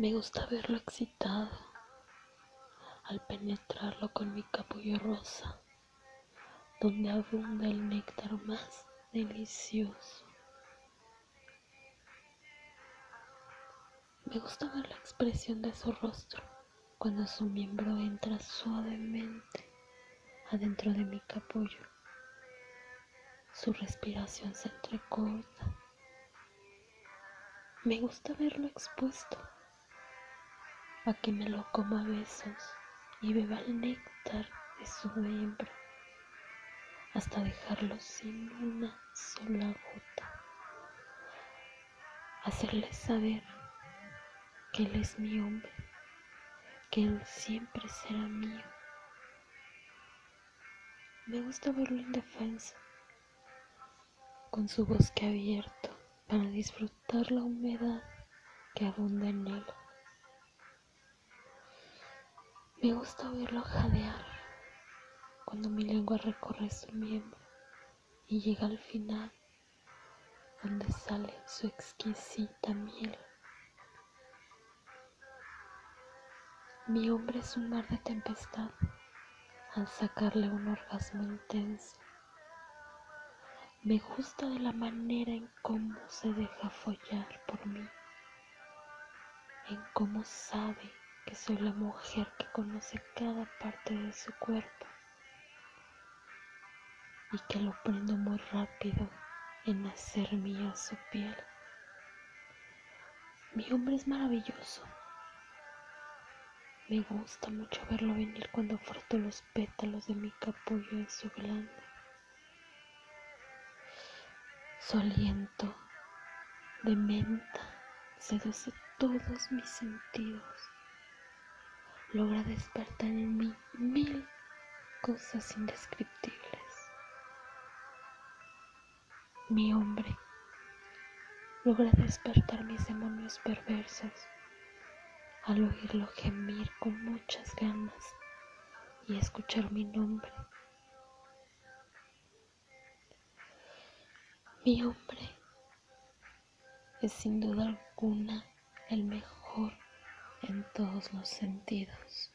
Me gusta verlo excitado al penetrarlo con mi capullo rosa, donde abunda el néctar más delicioso. Me gusta ver la expresión de su rostro cuando su miembro entra suavemente adentro de mi capullo. Su respiración se entrecorta. Me gusta verlo expuesto a que me lo coma a besos y beba el néctar de su miembro hasta dejarlo sin una sola gota. Hacerle saber que Él es mi hombre, que Él siempre será mío. Me gusta verlo indefenso, con su bosque abierto para disfrutar la humedad que abunda en él. Me gusta verlo jadear cuando mi lengua recorre su miembro y llega al final donde sale su exquisita miel. Mi hombre es un mar de tempestad al sacarle un orgasmo intenso. Me gusta de la manera en cómo se deja follar por mí, en cómo sabe que soy la mujer que conoce cada parte de su cuerpo y que lo prendo muy rápido en hacer mía su piel. Mi hombre es maravilloso. Me gusta mucho verlo venir cuando froto los pétalos de mi capullo en su glande. Su aliento de menta seduce todos mis sentidos logra despertar en mí mil cosas indescriptibles. Mi hombre logra despertar mis demonios perversos al oírlo gemir con muchas ganas y escuchar mi nombre. Mi hombre es sin duda alguna el mejor todos los sentidos.